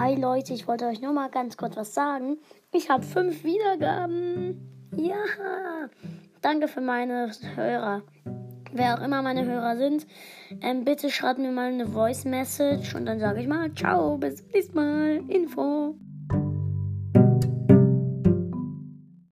Hi Leute, ich wollte euch nur mal ganz kurz was sagen. Ich habe fünf Wiedergaben. Ja. Danke für meine Hörer. Wer auch immer meine Hörer sind, ähm, bitte schreibt mir mal eine Voice Message und dann sage ich mal Ciao, bis zum nächsten Mal. Info.